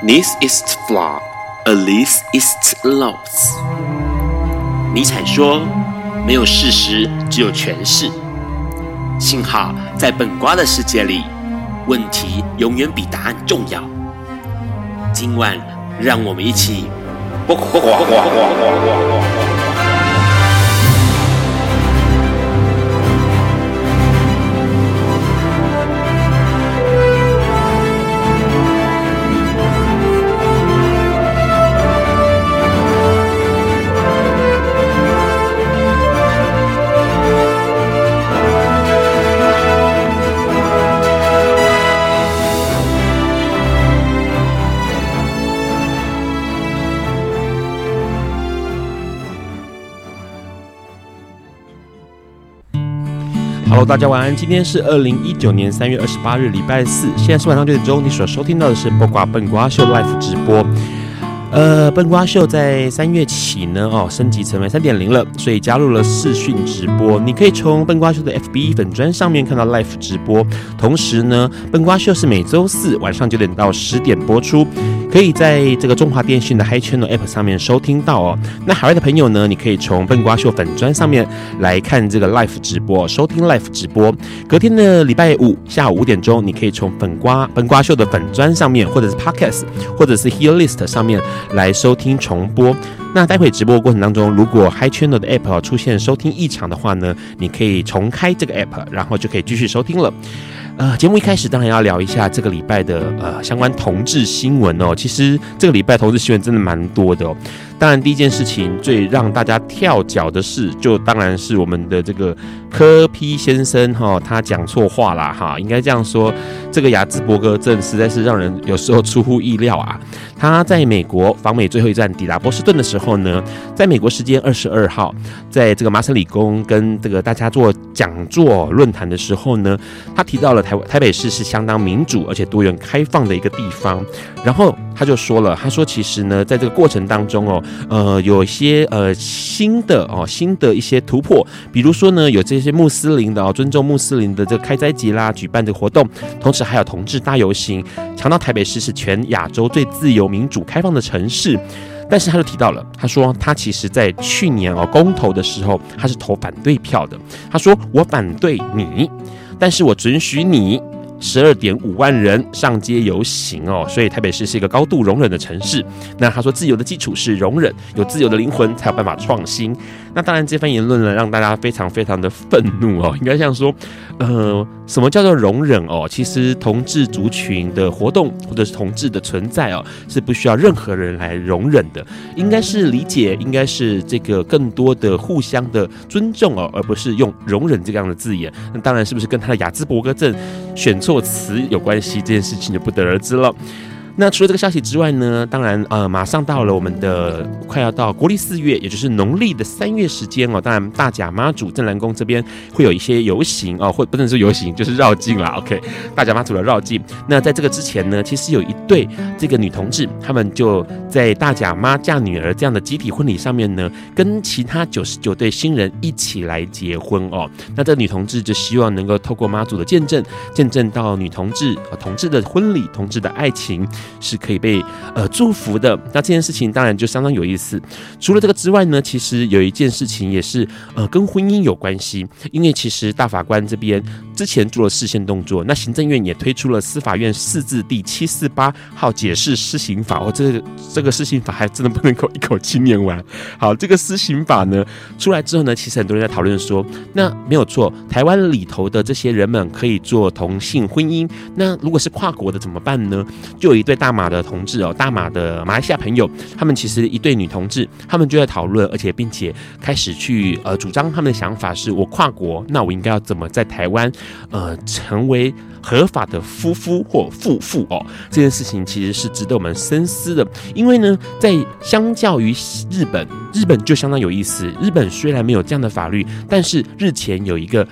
This is flawed, at least it's loss。尼采说：“没有事实，只有诠释。”幸好在本瓜的世界里，问题永远比答案重要。今晚，让我们一起。大家晚安。今天是二零一九年三月二十八日，礼拜四。现在是晚上九点钟。你所收听到的是播瓜笨瓜秀 Live 直播。呃，笨瓜秀在三月起呢，哦，升级成为三点零了，所以加入了视讯直播。你可以从笨瓜秀的 FB 粉砖上面看到 Live 直播。同时呢，笨瓜秀是每周四晚上九点到十点播出。可以在这个中华电信的 Hi Channel App 上面收听到哦。那海外的朋友呢，你可以从笨瓜秀粉砖上面来看这个 Live 直播，收听 Live 直播。隔天的礼拜五下午五点钟，你可以从粉瓜笨瓜秀的粉砖上面，或者是 Podcast，或者是 Hear List 上面来收听重播。那待会直播过程当中，如果 Hi Channel 的 App 出现收听异常的话呢，你可以重开这个 App，然后就可以继续收听了。呃，节目一开始当然要聊一下这个礼拜的呃相关同志新闻哦。其实这个礼拜同志新闻真的蛮多的哦。当然，第一件事情最让大家跳脚的事，就当然是我们的这个柯 P 先生哈，他讲错话啦哈，应该这样说，这个雅兹伯格症实在是让人有时候出乎意料啊。他在美国访美最后一站抵达波士顿的时候呢，在美国时间二十二号，在这个麻省理工跟这个大家做讲座论坛的时候呢，他提到了台台北市是相当民主而且多元开放的一个地方，然后他就说了，他说其实呢，在这个过程当中哦。呃，有一些呃新的哦，新的一些突破，比如说呢，有这些穆斯林的哦，尊重穆斯林的这个开斋节啦，举办这个活动，同时还有同志大游行，强调台北市是全亚洲最自由、民主、开放的城市。但是他就提到了，他说他其实在去年哦公投的时候，他是投反对票的。他说我反对你，但是我准许你。十二点五万人上街游行哦，所以台北市是一个高度容忍的城市。那他说，自由的基础是容忍，有自由的灵魂才有办法创新。那当然，这番言论呢，让大家非常非常的愤怒哦。应该像说，呃，什么叫做容忍哦？其实同志族群的活动或者是同志的存在哦，是不需要任何人来容忍的。应该是理解，应该是这个更多的互相的尊重哦，而不是用容忍这样的字眼。那当然是不是跟他的雅兹伯格症选错词有关系？这件事情就不得而知了。那除了这个消息之外呢，当然呃，马上到了我们的快要到国历四月，也就是农历的三月时间哦。当然，大甲妈祖镇澜宫这边会有一些游行哦，或不能说游行，就是绕境啦。OK，大甲妈祖的绕境。那在这个之前呢，其实有一对这个女同志，他们就在大甲妈嫁女儿这样的集体婚礼上面呢，跟其他九十九对新人一起来结婚哦。那这女同志就希望能够透过妈祖的见证，见证到女同志和同志的婚礼，同志的爱情。是可以被呃祝福的。那这件事情当然就相当有意思。除了这个之外呢，其实有一件事情也是呃跟婚姻有关系。因为其实大法官这边之前做了视线动作，那行政院也推出了司法院四字第七四八号解释施行法。哦，这个这个施行法还真的不能够一口气念完。好，这个施行法呢出来之后呢，其实很多人在讨论说，那没有错，台湾里头的这些人们可以做同性婚姻。那如果是跨国的怎么办呢？就有一对大马的同志哦，大马的马来西亚朋友，他们其实一对女同志，他们就在讨论，而且并且开始去呃主张他们的想法是，我跨国，那我应该要怎么在台湾呃成为合法的夫妇或妇妇哦？这件事情其实是值得我们深思的，因为呢，在相较于日本，日本就相当有意思。日本虽然没有这样的法律，但是日前有一个。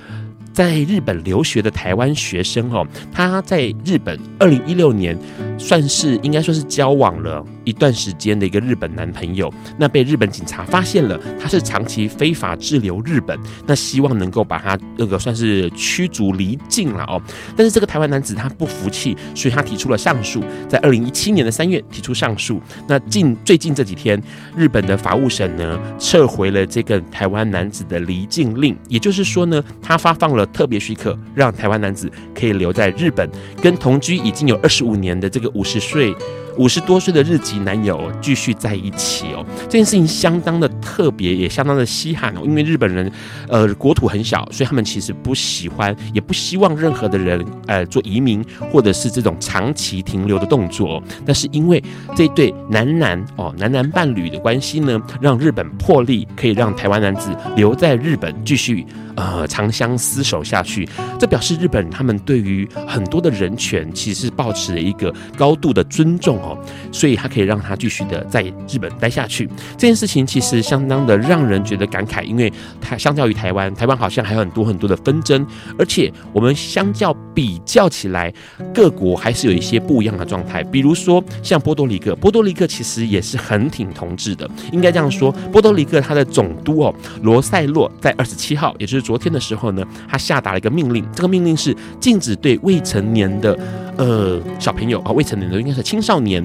在日本留学的台湾学生哦，他在日本二零一六年算是应该说是交往了一段时间的一个日本男朋友，那被日本警察发现了，他是长期非法滞留日本，那希望能够把他那个算是驱逐离境了哦。但是这个台湾男子他不服气，所以他提出了上诉，在二零一七年的三月提出上诉。那近最近这几天，日本的法务省呢撤回了这个台湾男子的离境令，也就是说呢，他发放了。特别许可让台湾男子可以留在日本，跟同居已经有二十五年的这个五十岁。五十多岁的日籍男友继续在一起哦，这件事情相当的特别，也相当的稀罕哦。因为日本人，呃，国土很小，所以他们其实不喜欢，也不希望任何的人，呃，做移民或者是这种长期停留的动作。但是因为这对男男哦，男男伴侣的关系呢，让日本破例可以让台湾男子留在日本继续呃长相厮守下去。这表示日本他们对于很多的人权其实是抱持了一个高度的尊重哦。所以他可以让他继续的在日本待下去。这件事情其实相当的让人觉得感慨，因为它相较于台湾，台湾好像还有很多很多的纷争，而且我们相较比较起来，各国还是有一些不一样的状态。比如说像波多黎各，波多黎各其实也是很挺同志的，应该这样说。波多黎各它的总督哦罗塞洛在二十七号，也就是昨天的时候呢，他下达了一个命令，这个命令是禁止对未成年的呃小朋友啊，未成年的应该是青少年。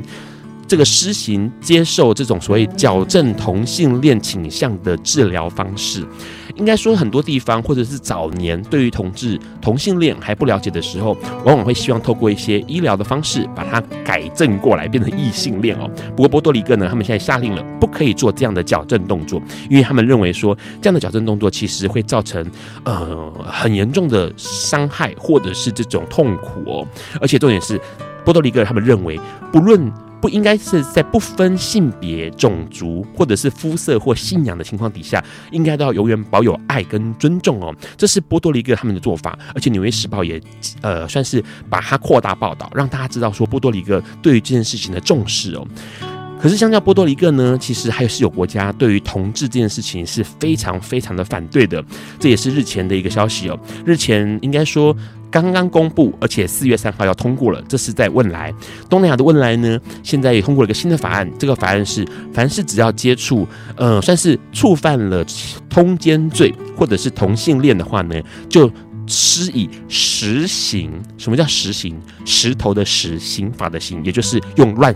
这个施行接受这种所谓矫正同性恋倾向的治疗方式，应该说很多地方或者是早年对于同志同性恋还不了解的时候，往往会希望透过一些医疗的方式把它改正过来，变成异性恋哦。不过波多黎各呢，他们现在下令了，不可以做这样的矫正动作，因为他们认为说这样的矫正动作其实会造成呃很严重的伤害或者是这种痛苦哦，而且重点是。波多黎各他们认为，不论不应该是在不分性别、种族或者是肤色或信仰的情况底下，应该都要永远保有爱跟尊重哦。这是波多黎各他们的做法，而且《纽约时报》也呃算是把它扩大报道，让大家知道说波多黎各对于这件事情的重视哦。可是相较波多黎各呢，其实还是有国家对于同志这件事情是非常非常的反对的。这也是日前的一个消息哦。日前应该说。刚刚公布，而且四月三号要通过了。这是在汶莱，东南亚的汶莱呢，现在也通过了一个新的法案。这个法案是，凡是只要接触，呃，算是触犯了通奸罪或者是同性恋的话呢，就。施以实刑，什么叫实刑？石头的石，刑法的刑，也就是用乱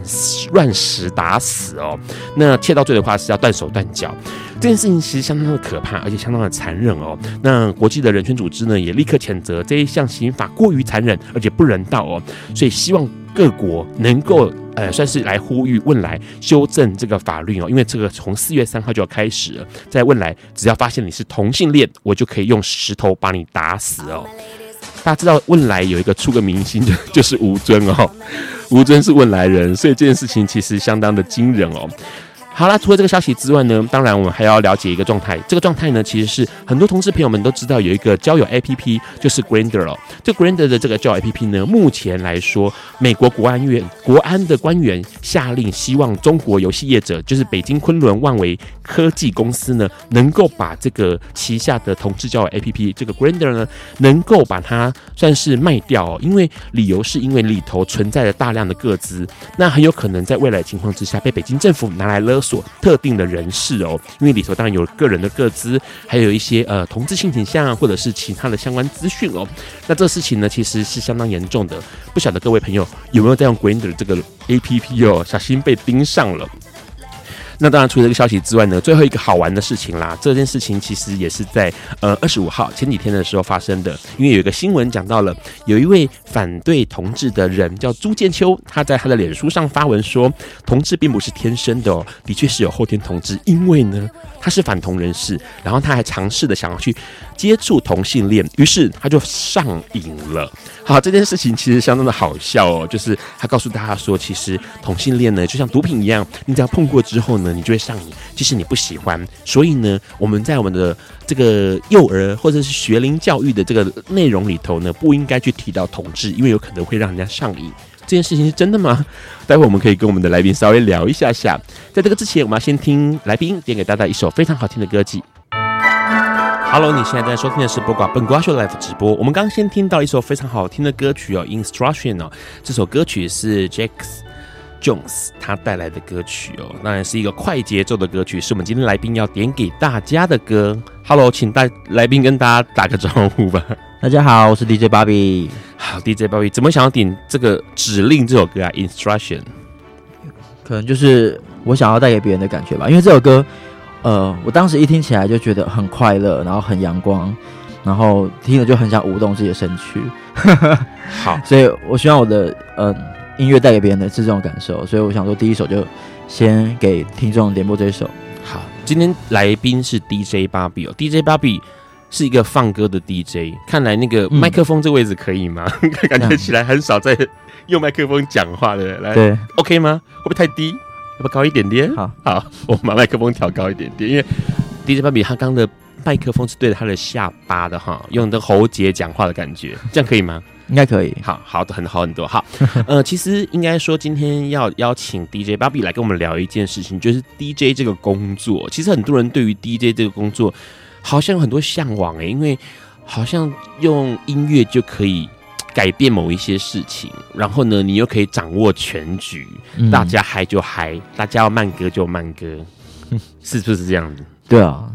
乱石打死哦。那窃盗罪的话是要断手断脚。这件事情其实相当的可怕，而且相当的残忍哦。那国际的人权组织呢，也立刻谴责这一项刑法过于残忍，而且不人道哦。所以希望各国能够。呃，算是来呼吁汶莱修正这个法律哦，因为这个从四月三号就要开始了，在汶莱，只要发现你是同性恋，我就可以用石头把你打死哦。大家知道汶莱有一个出个明星，就 就是吴尊哦，吴尊是汶莱人，所以这件事情其实相当的惊人哦。好啦，除了这个消息之外呢，当然我们还要了解一个状态。这个状态呢，其实是很多同志朋友们都知道有一个交友 APP，就是 Grinder 哦。这 Grinder 的这个交友 APP 呢，目前来说，美国国安院国安的官员下令，希望中国游戏业者，就是北京昆仑万维科技公司呢，能够把这个旗下的同志交友 APP 这个 Grinder 呢，能够把它算是卖掉哦。因为理由是因为里头存在着大量的个资，那很有可能在未来情况之下被北京政府拿来勒。所特定的人士哦，因为里头当然有个人的个资，还有一些呃同志性倾向啊或者是其他的相关资讯哦。那这事情呢，其实是相当严重的。不晓得各位朋友有没有在用 Grindr 这个 APP 哦，小心被盯上了。那当然，除了这个消息之外呢，最后一个好玩的事情啦，这件事情其实也是在呃二十五号前几天的时候发生的。因为有一个新闻讲到了，有一位反对同志的人叫朱建秋，他在他的脸书上发文说，同志并不是天生的哦，的确是有后天同志，因为呢他是反同人士，然后他还尝试的想要去接触同性恋，于是他就上瘾了。好，这件事情其实相当的好笑哦，就是他告诉大家说，其实同性恋呢就像毒品一样，你只要碰过之后呢。你就会上瘾，即使你不喜欢。所以呢，我们在我们的这个幼儿或者是学龄教育的这个内容里头呢，不应该去提到同志，因为有可能会让人家上瘾。这件事情是真的吗？待会我们可以跟我们的来宾稍微聊一下下。在这个之前，我们要先听来宾点给大家一首非常好听的歌曲。Hello，你现在在收听的是《播挂本瓜秀》Live 直播。我们刚刚先听到一首非常好听的歌曲哦，《Instruction》哦。这首歌曲是 Jax Jones 他带来的歌曲哦，当然是一个快节奏的歌曲，是我们今天来宾要点给大家的歌。Hello，请大来宾跟大家打个招呼吧。大家好，我是 DJ Bobby。好，DJ Bobby，怎么想要点这个指令这首歌啊？《Instruction》可能就是我想要带给别人的感觉吧，因为这首歌。呃，我当时一听起来就觉得很快乐，然后很阳光，然后听了就很想舞动自己的身躯。好，所以我希望我的呃音乐带给别人的是这种感受，所以我想说第一首就先给听众点播这一首。好，今天来宾是 DJ 芭比哦，DJ 芭比是一个放歌的 DJ，看来那个麦克风这个位置可以吗？嗯、感觉起来很少在用麦克风讲话的，来，对，OK 吗？会不会太低？要不高一点点？好好，我把麦克风调高一点点，因为 DJ 芭比他刚的麦克风是对着他的下巴的哈，用的喉结讲话的感觉，这样可以吗？应该可以。好好的，很好很多。好，呃，其实应该说今天要邀请 DJ 芭比来跟我们聊一件事情，就是 DJ 这个工作。其实很多人对于 DJ 这个工作好像有很多向往诶、欸，因为好像用音乐就可以。改变某一些事情，然后呢，你又可以掌握全局，嗯、大家嗨就嗨，大家要慢歌就慢歌，是不是这样子？对啊，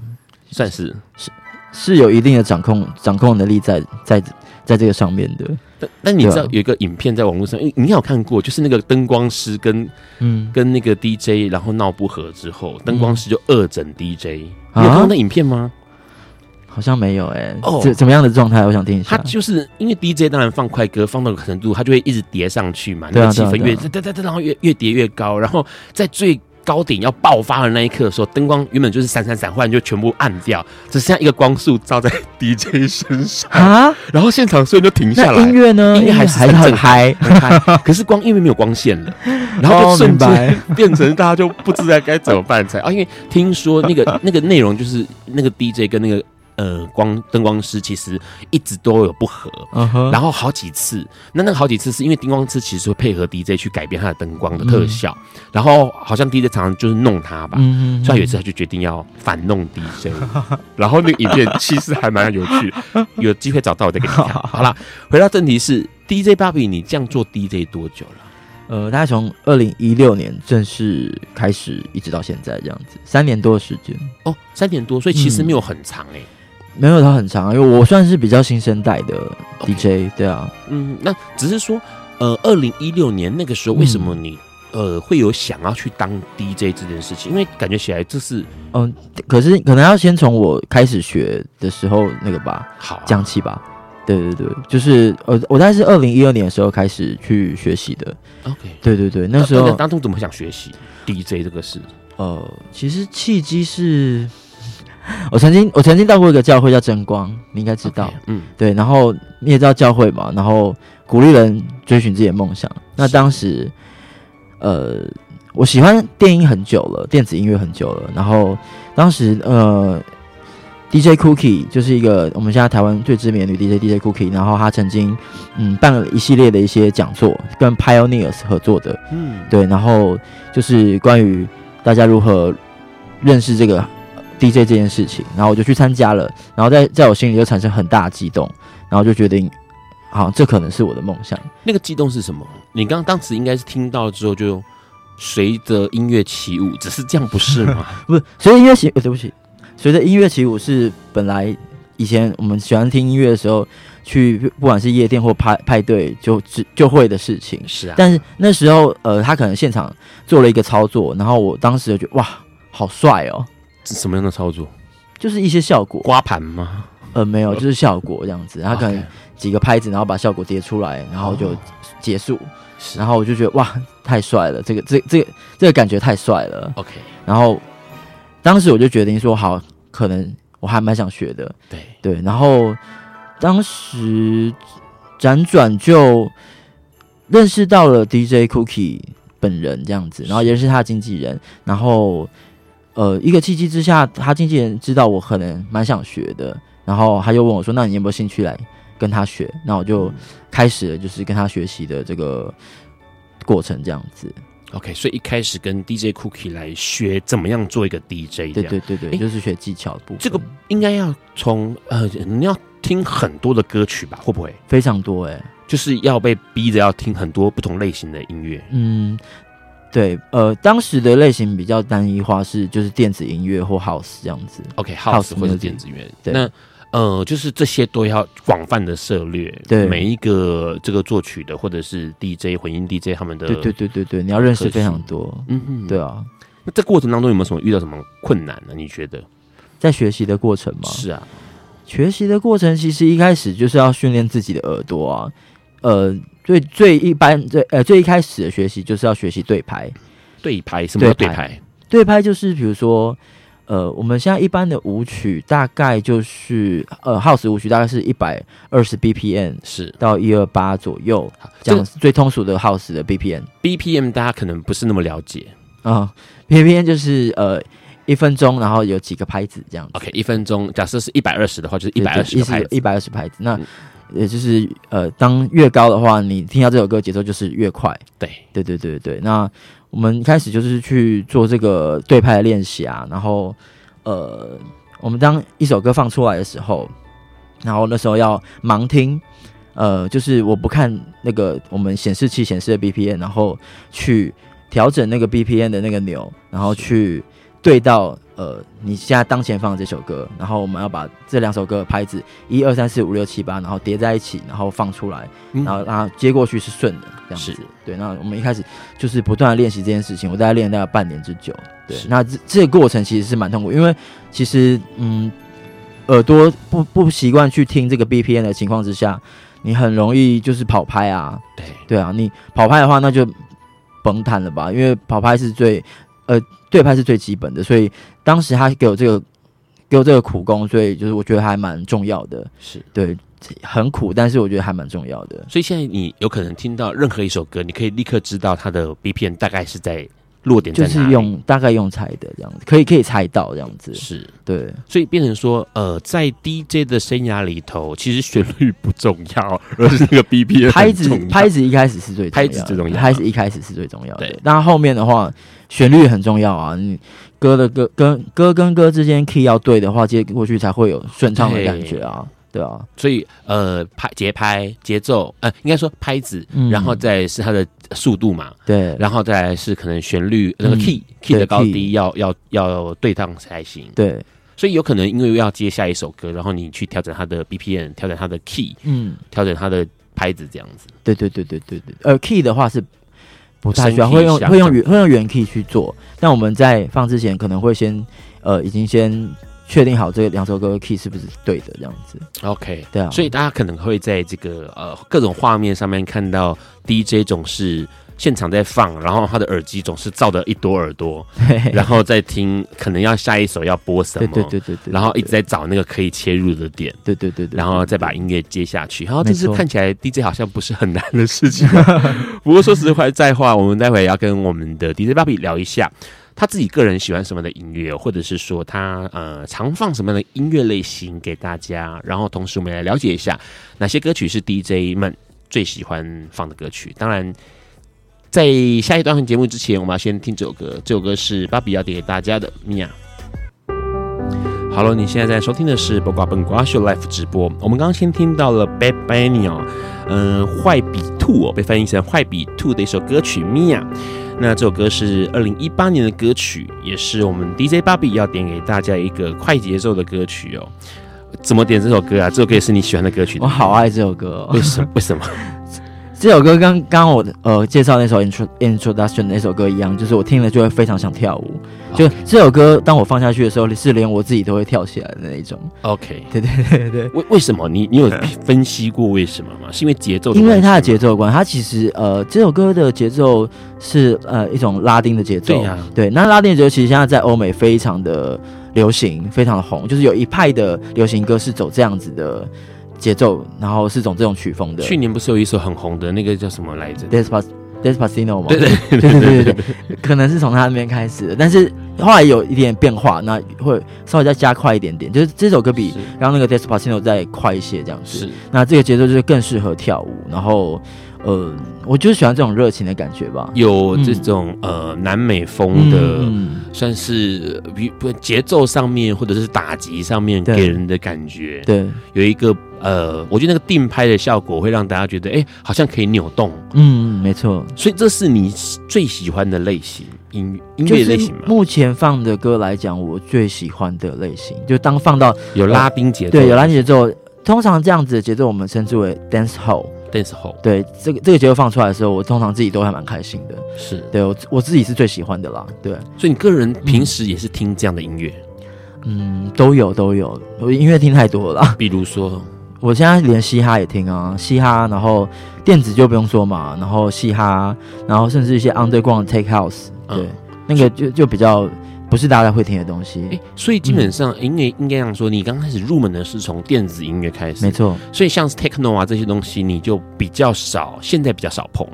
算是是是有一定的掌控掌控能力在在在这个上面的。但但你知道有一个影片在网络上，啊、你有看过，就是那个灯光师跟嗯跟那个 DJ 然后闹不和之后，灯光师就恶整 DJ，、嗯、你有看到那影片吗？好像没有哎、欸，哦，怎怎么样的状态？我想听一下。他就是因为 DJ 当然放快歌，放到个程度，他就会一直叠上去嘛，那个气氛越然后越越叠越高，然后在最高点要爆发的那一刻的时候，灯光原本就是闪闪闪，忽然就全部暗掉，只剩下一个光束照在 DJ 身上。啊，然后现场所有人就停下来，音乐呢？音乐还是很很嗨，很嗨，可是光因为没有光线了，然后就瞬间变成大家就不知道该怎么办才。啊，因为听说那个那个内容就是那个 DJ 跟那个。呃，光灯光师其实一直都有不合，uh huh. 然后好几次，那那个好几次是因为灯光师其实会配合 DJ 去改变他的灯光的特效，嗯、然后好像 DJ 常常就是弄他吧，嗯、所以有一次他就决定要反弄 DJ，然后那个影片其实还蛮有趣，有机会找到我再给你看。好了，回到正题是 DJ 芭比，你这样做 DJ 多久了？呃，大概从二零一六年正式开始，一直到现在这样子，三年多的时间。哦，三年多，所以其实没有很长哎、欸。嗯没有，他很长，因为我算是比较新生代的 DJ，Okay. 对啊，嗯，那只是说，呃，二零一六年那个时候，为什么你、嗯、呃会有想要去当 DJ 这件事情？因为感觉起来这是，嗯，可是可能要先从我开始学的时候那个吧，好讲起吧，对对对，就是呃，我大概是二零一二年的时候开始去学习的，OK，对对对，那时候当初怎么想学习 DJ 这个事？呃，其实契机是。我曾经我曾经到过一个教会叫真光，你应该知道，okay, 嗯，对。然后你也知道教会嘛，然后鼓励人追寻自己的梦想。那当时，呃，我喜欢电音很久了，电子音乐很久了。然后当时，呃，DJ Cookie 就是一个我们现在台湾最知名的女 DJ DJ Cookie，然后她曾经嗯办了一系列的一些讲座，跟 Pioneers 合作的，嗯，对。然后就是关于大家如何认识这个。DJ 这件事情，然后我就去参加了，然后在在我心里就产生很大的激动，然后就决定，好，这可能是我的梦想。那个激动是什么？你刚刚当时应该是听到之后就随着音乐起舞，只是这样不是吗？不是，随着音乐起，对不起，随着音乐起舞是本来以前我们喜欢听音乐的时候，去不管是夜店或派派对就就会的事情。是啊，但是那时候呃，他可能现场做了一个操作，然后我当时就觉得哇，好帅哦。什么样的操作？就是一些效果，刮盘吗？呃，没有，就是效果这样子。他可能几个拍子，然后把效果叠出来，然后就结束。哦、然后我就觉得哇，太帅了！这个、这、这个、这个感觉太帅了。OK。然后当时我就决定说，好，可能我还蛮想学的。对对。然后当时辗转就认识到了 DJ Cookie 本人这样子，然后也是他的经纪人，然后。呃，一个契机之下，他经纪人知道我可能蛮想学的，然后他就问我说：“那你有没有兴趣来跟他学？”那我就开始了，就是跟他学习的这个过程，这样子。OK，所以一开始跟 DJ Cookie 来学怎么样做一个 DJ，对对对对，欸、就是学技巧的部分。这个应该要从呃，你要听很多的歌曲吧？会不会非常多、欸？哎，就是要被逼着要听很多不同类型的音乐。嗯，对，呃，当时的类型比较单一化，是就是电子音乐或 House 这样子。OK，House、okay, 或者电子音乐。对。那呃，就是这些都要广泛的涉猎，对每一个这个作曲的或者是 DJ 混音 DJ 他们的，对对对对对，你要认识非常多，嗯嗯，对啊。那这过程当中有没有什么遇到什么困难呢？你觉得在学习的过程吗？是啊，学习的过程其实一开始就是要训练自己的耳朵啊，呃，最最一般最呃最一开始的学习就是要学习对拍，对拍什么叫对拍？对拍就是比如说。呃，我们现在一般的舞曲大概就是呃，house 舞曲大概是一百二十 BPM 是到一二八左右，这样最通俗的 house 的 BPM。BPM 大家可能不是那么了解啊，BPM 就是呃一分钟，然后有几个拍子这样。OK，一分钟，假设是一百二十的话，就是一百二十拍子，一百二十拍子。那也就是呃，当越高的话，你听到这首歌节奏就是越快。对，对，对，对，对，那。我们一开始就是去做这个对拍的练习啊，然后，呃，我们当一首歌放出来的时候，然后那时候要盲听，呃，就是我不看那个我们显示器显示的 BPM，然后去调整那个 BPM 的那个钮，然后去对到。呃，你现在当前放的这首歌，然后我们要把这两首歌的拍子一二三四五六七八，然后叠在一起，然后放出来，然后让它接过去是顺的这样子。对，那我们一开始就是不断的练习这件事情，我大概练了大概半年之久。对，那这这个过程其实是蛮痛苦，因为其实嗯，耳朵不不习惯去听这个 BPM 的情况之下，你很容易就是跑拍啊。对对啊，你跑拍的话，那就甭谈了吧，因为跑拍是最呃。对拍是最基本的，所以当时他给我这个给我这个苦工，所以就是我觉得还蛮重要的。是对，很苦，但是我觉得还蛮重要的。所以现在你有可能听到任何一首歌，你可以立刻知道它的 BPM 大概是在落点就是用大概用猜的这样子，可以可以猜到这样子。是。对，所以变成说，呃，在 DJ 的生涯里头，其实旋律不重要，而是那个 BPM 拍子拍子一开始是最重要的，拍子最重要，拍子一开始是最重要的。对，但后面的话。旋律很重要啊，你歌的歌跟歌跟歌之间 key 要对的话，接过去才会有顺畅的感觉啊，对，啊。所以呃，拍节拍节奏，呃，应该说拍子，嗯、然后再是它的速度嘛，对，然后再来是可能旋律那个 key、嗯、key 的高低要要要对当才行，对。所以有可能因为要接下一首歌，然后你去调整它的 BPM，调整它的 key，嗯，调整它的拍子这样子。对对对对对对，呃，key 的话是。不太需要，会用会用原会用原 key 去做，但我们在放之前可能会先呃，已经先确定好这两首歌的 key 是不是对的这样子。OK，对啊，所以大家可能会在这个呃各种画面上面看到 DJ 总是。现场在放，然后他的耳机总是照着一朵耳朵，然后再听，可能要下一首要播什么，对对对对，然后一直在找那个可以切入的点，对对对，然后再把音乐接下去，然后这次看起来 DJ 好像不是很难的事情，不过说实话在话，我们待会要跟我们的 DJ 芭比聊一下，他自己个人喜欢什么的音乐，或者是说他呃常放什么样的音乐类型给大家，然后同时我们来了解一下哪些歌曲是 DJ 们最喜欢放的歌曲，当然。在下一段节目之前，我们要先听这首歌。这首歌是芭比要点给大家的《米娅》。好了，你现在在收听的是《八卦笨瓜秀》Live 直播。我们刚刚先听到了 Bad Bunny 哦，嗯，坏比兔哦，被翻译成坏比兔的一首歌曲《米娅》。那这首歌是二零一八年的歌曲，也是我们 DJ 芭比要点给大家一个快节奏的歌曲哦。怎么点这首歌啊？这首歌也是你喜欢的歌曲的？我好爱这首歌哦。为什么？为什么？这首歌跟刚刚我呃介绍那首 intro introduction 那首歌一样，就是我听了就会非常想跳舞。就这首歌，当我放下去的时候，是连我自己都会跳起来的那一种。OK，对对对对。为为什么？你你有分析过为什么吗？是因为节奏？因为它的节奏关，它其实呃这首歌的节奏是呃一种拉丁的节奏。对呀、啊，对。那拉丁的节奏其实现在在欧美非常的流行，非常的红，就是有一派的流行歌是走这样子的。节奏，然后是种这种曲风的。去年不是有一首很红的那个叫什么来着？Despacino 吗，对对对对对 可能是从他那边开始的，但是后来有一点变化，那会稍微再加快一点点，就是这首歌比刚刚那个 Despacino 再快一些这样子，是，那这个节奏就是更适合跳舞，然后。呃，我就是喜欢这种热情的感觉吧，有这种、嗯、呃南美风的，嗯、算是比节奏上面或者是打击上面给人的感觉，对，有一个呃，我觉得那个定拍的效果会让大家觉得，哎、欸，好像可以扭动，嗯，没错，所以这是你最喜欢的类型音音乐类型吗？目前放的歌来讲，我最喜欢的类型，就当放到有拉丁节奏，对，有拉丁节奏，通常这样子的节奏我们称之为 dance hall。dance hall 对，这个这个节奏放出来的时候，我通常自己都还蛮开心的。是对我我自己是最喜欢的啦。对，所以你个人平时也是听这样的音乐？嗯，都有都有，我音乐听太多了啦。比如说，我现在连嘻哈也听啊，嘻哈，然后电子就不用说嘛，然后嘻哈，然后甚至一些 underground take house，对，嗯、那个就就比较。不是大家会听的东西，欸、所以基本上音乐应该这样说，你刚开始入门的是从电子音乐开始，没错。所以像是 techno 啊这些东西，你就比较少，现在比较少碰。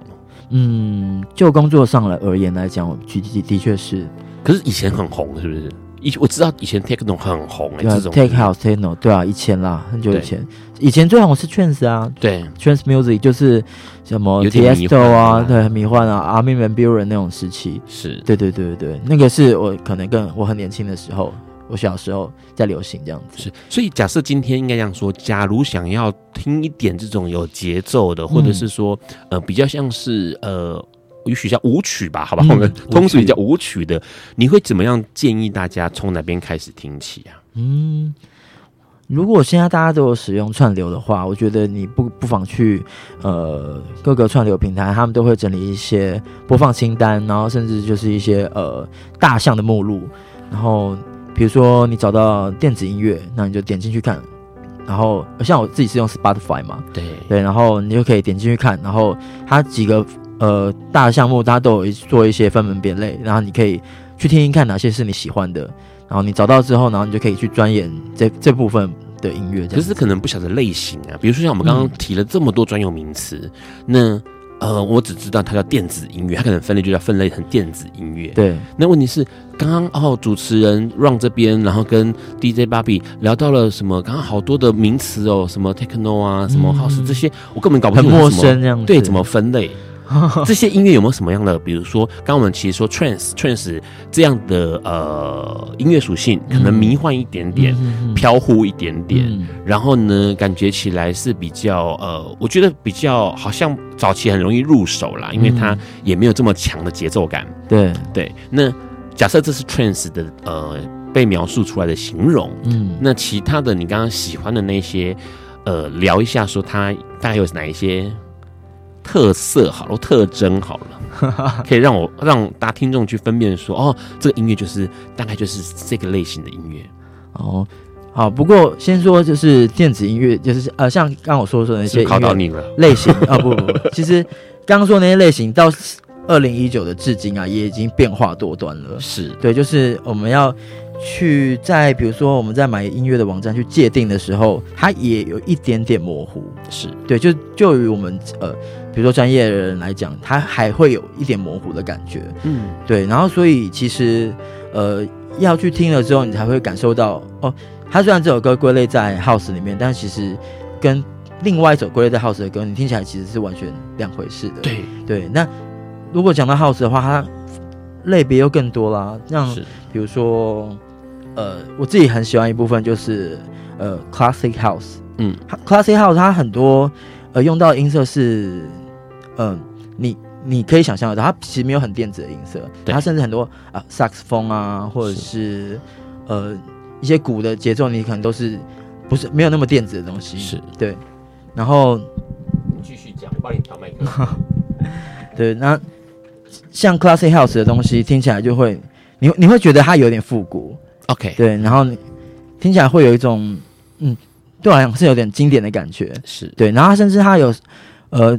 嗯，就工作上来而言来讲，的的的确是。可是以前很红，是不是？以我知道以前 techno 很红哎、欸，这种 tech house techno 对啊，以前啦，很久以前，以前最红是 trance 啊，对，trance music 就是什么 Tiesto 啊，对，很迷幻啊，Armin van Buuren 那种时期，是。对对对对对，那个是我可能更我很年轻的时候，我小时候在流行这样子，是，所以假设今天应该这样说，假如想要听一点这种有节奏的，或者是说呃比较像是呃。也许叫舞曲吧，好吧，我们、嗯、通俗也叫舞曲的。你会怎么样建议大家从哪边开始听起啊？嗯，如果现在大家都有使用串流的话，我觉得你不不妨去呃各个串流平台，他们都会整理一些播放清单，然后甚至就是一些呃大项的目录。然后比如说你找到电子音乐，那你就点进去看。然后像我自己是用 Spotify 嘛，对对，然后你就可以点进去看，然后它几个。呃，大的项目大家都有做一些分门别类，然后你可以去听听看哪些是你喜欢的，然后你找到之后，然后你就可以去钻研这这部分的音乐。可是可能不晓得类型啊，比如说像我们刚刚提了这么多专有名词，嗯、那呃，我只知道它叫电子音乐，它可能分类就叫分类成电子音乐。对，那问题是刚刚哦，主持人 Ron 这边，然后跟 DJ Bobby 聊到了什么？刚刚好多的名词哦，什么 Techno 啊，什么 House、嗯、这些，我根本搞不清楚。很陌生这样子。对，怎么分类？这些音乐有没有什么样的？比如说，刚刚我们其实说 trance trance 这样的呃音乐属性，可能迷幻一点点，飘、嗯、忽一点点、嗯，然后呢，感觉起来是比较呃，我觉得比较好像早期很容易入手啦，因为它也没有这么强的节奏感。对对，那假设这是 trance 的呃被描述出来的形容，嗯，那其他的你刚刚喜欢的那些呃，聊一下说它大概有哪一些？特色好了，特征好了，可以让我让大家听众去分辨说，哦，这个音乐就是大概就是这个类型的音乐哦。好，不过先说就是电子音乐，就是呃，像刚刚我说说的那些音乐类型啊，不 不不，其实刚刚说那些类型到二零一九的至今啊，也已经变化多端了。是对，就是我们要去在比如说我们在买音乐的网站去界定的时候，它也有一点点模糊。是对，就就于我们呃。比如说专业的人来讲，他还会有一点模糊的感觉，嗯，对。然后所以其实，呃，要去听了之后，你才会感受到哦。他虽然这首歌归类在 House 里面，但其实跟另外一首归类在 House 的歌，你听起来其实是完全两回事的。对对。那如果讲到 House 的话，它类别又更多啦。像比如说，呃，我自己很喜欢一部分就是呃 Classic House，嗯，Classic House 它很多呃用到的音色是。嗯，你你可以想象得到，它其实没有很电子的音色，它甚至很多啊萨克斯风啊，或者是，是呃一些鼓的节奏，你可能都是不是没有那么电子的东西，是对。然后继续讲，我帮你调麦克。对，那像 classic house 的东西听起来就会，你你会觉得它有点复古，OK，对，然后你听起来会有一种嗯，对我来讲是有点经典的感觉，是对，然后它甚至它有呃。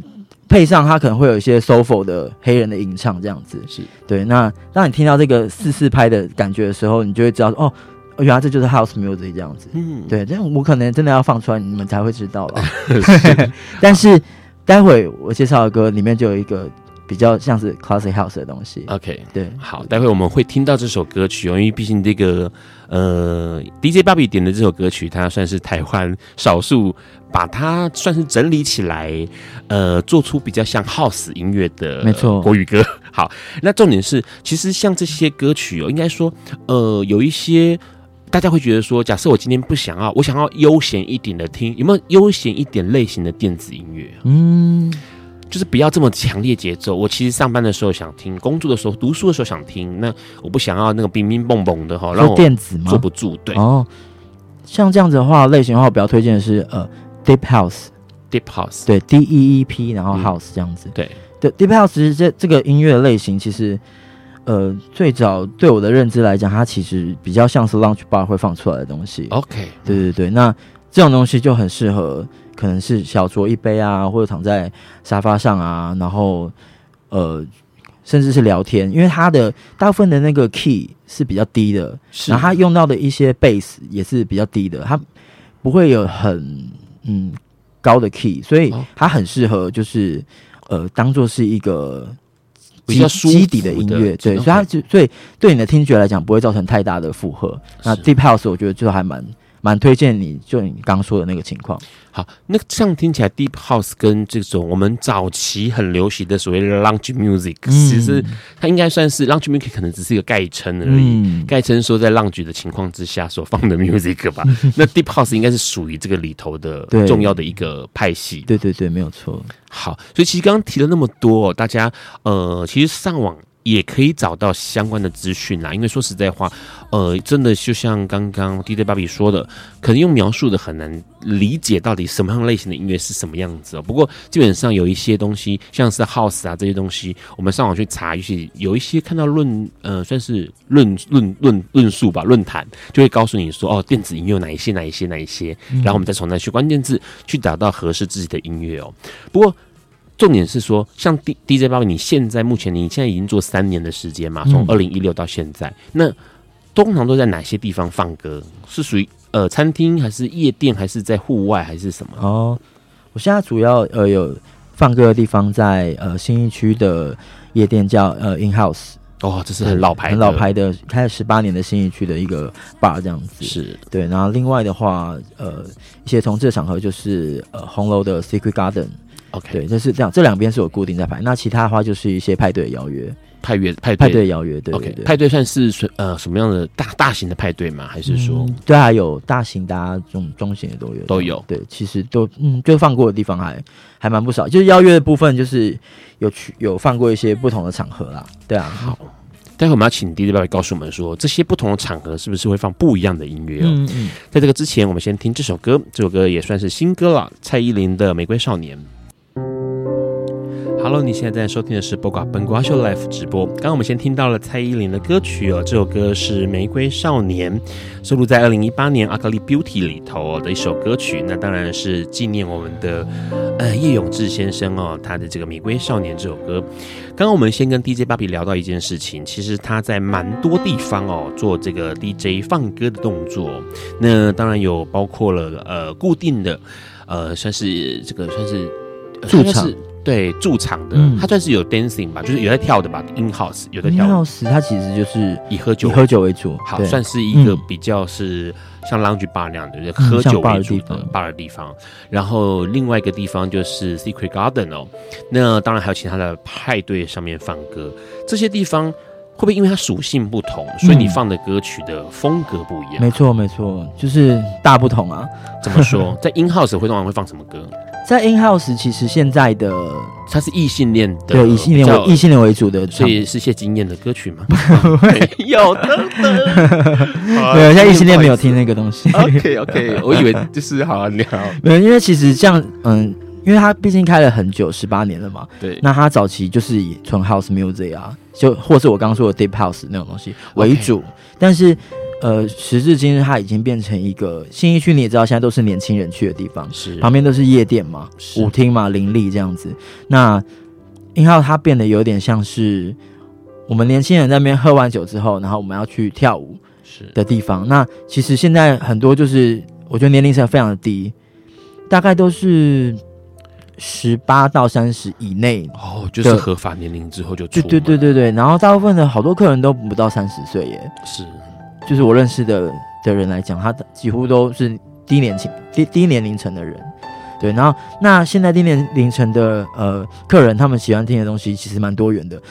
配上他可能会有一些 soulful 的黑人的吟唱，这样子是对。那当你听到这个四四拍的感觉的时候，你就会知道哦，原来这就是 house music 这样子。嗯，对，这样我可能真的要放出来，你们才会知道了。但是待会我介绍的歌里面就有一个比较像是 classic house 的东西。OK，对，好，待会我们会听到这首歌曲哦，因为毕竟这个呃 DJ 芭比点的这首歌曲，它算是台湾少数把它算是整理起来，呃，做出比较像 house 音乐的没错国语歌。好，那重点是，其实像这些歌曲哦，应该说呃有一些。大家会觉得说，假设我今天不想要，我想要悠闲一点的听，有没有悠闲一点类型的电子音乐？嗯，就是不要这么强烈节奏。我其实上班的时候想听，工作的时候、读书的时候想听。那我不想要那个冰冰蹦蹦的哈，让我电子吗？坐不住。对哦，像这样子的话，类型的话，我比较推荐的是呃，Deep House，Deep House，对，D E E P，然后 House 这样子。嗯、对，对，Deep House 这这个音乐类型其实。呃，最早对我的认知来讲，它其实比较像是 lounge bar 会放出来的东西。OK，对对对，那这种东西就很适合，可能是小酌一杯啊，或者躺在沙发上啊，然后呃，甚至是聊天，因为它的大部分的那个 key 是比较低的，然后它用到的一些 bass 也是比较低的，它不会有很嗯高的 key，所以它很适合就是呃当做是一个。比较基底的音乐，对，所以它就所以对你的听觉来讲不会造成太大的负荷。那 Deep House 我觉得就还蛮蛮推荐你，就你刚刚说的那个情况。好，那这样听起来，Deep House 跟这种我们早期很流行的所谓的 Lounge Music，、嗯、其实它应该算是 Lounge Music，可能只是一个概称而已，概、嗯、称说在 Lounge 的情况之下所放的 Music 吧。那 Deep House 应该是属于这个里头的重要的一个派系。对对对，没有错。好，所以其实刚刚提了那么多，大家呃，其实上网。也可以找到相关的资讯啦，因为说实在话，呃，真的就像刚刚 DJ 芭比说的，可能用描述的很难理解到底什么样类型的音乐是什么样子哦。不过基本上有一些东西，像是 House 啊这些东西，我们上网去查，尤其有一些看到论，呃，算是论论论论述吧，论坛就会告诉你说，哦，电子音乐有哪一些哪一些哪一些，然后我们再从那些关键字去找到合适自己的音乐哦。不过。重点是说，像 D D J 芭比，你现在目前你现在已经做三年的时间嘛？从二零一六到现在，嗯、那通常都在哪些地方放歌？是属于呃餐厅，还是夜店，还是在户外，还是什么？哦，我现在主要呃有放歌的地方在呃新一区的夜店叫呃 In House 哦，这是很老牌、很老牌的，开了十八年的新义区的一个 bar 这样子。是对，然后另外的话，呃，一些同志的场合就是呃红楼的 Secret Garden。OK，对，就是这样，这两边是我固定在排。那其他的话就是一些派对邀约，派约派派对邀约。对，OK，派对算是呃什么样的大大型的派对吗？还是说、嗯、对啊，有大型的、啊，这种中型的都有，都有。对，其实都嗯，就放过的地方还还蛮不少。就是邀约的部分，就是有去有放过一些不同的场合啦。对啊，好，待会我们要请 DJ 爸爸告诉我们说，这些不同的场合是不是会放不一样的音乐、哦？嗯嗯。在这个之前，我们先听这首歌，这首歌也算是新歌了，蔡依林的《玫瑰少年》。Hello，你现在在收听的是播瓜本瓜秀 Live 直播。刚刚我们先听到了蔡依林的歌曲哦，这首歌是《玫瑰少年》，收录在二零一八年《Ugly Beauty》里头的一首歌曲。那当然是纪念我们的呃叶永志先生哦，他的这个《玫瑰少年》这首歌。刚刚我们先跟 DJ 芭比聊到一件事情，其实他在蛮多地方哦做这个 DJ 放歌的动作。那当然有包括了呃固定的呃算是这个算是驻场。对驻场的，他、嗯、算是有 dancing 吧，就是有在跳的吧。In house 有在跳。In house 它其实就是以喝酒以喝酒为主，好，算是一个比较是像 lounge bar 那样的，就是、喝酒为主的 bar 的地方。然后另外一个地方就是 Secret Garden 哦，那当然还有其他的派对上面放歌。这些地方会不会因为它属性不同，所以你放的歌曲的风格不一样？没错，没错，就是大不同啊。怎么说？在 In house 会通常会放什么歌？在 In House 其实现在的它是异性恋的，对异性恋为异性恋为主的，所以是些经验的歌曲吗？有的，没有，现在异性恋没有听那个东西。OK OK，我以为就是好啊，你好。没有，因为其实这样，嗯，因为他毕竟开了很久，十八年了嘛。对，那他早期就是以纯 House Music 啊，就或是我刚刚说的 Deep House 那种东西为主，但是。呃，时至今日，它已经变成一个新一区，你也知道，现在都是年轻人去的地方，是旁边都是夜店嘛，舞厅嘛，林立这样子。那因为它变得有点像是我们年轻人在那边喝完酒之后，然后我们要去跳舞是的地方。那其实现在很多就是，我觉得年龄层非常的低，大概都是十八到三十以内哦，就是合法年龄之后就出。对对对对对，然后大部分的好多客人都不到三十岁耶，是，就是我认识的的人来讲，他几乎都是低年轻低低年龄层的人。对，然后那现在低年龄层的呃客人，他们喜欢听的东西其实蛮多元的，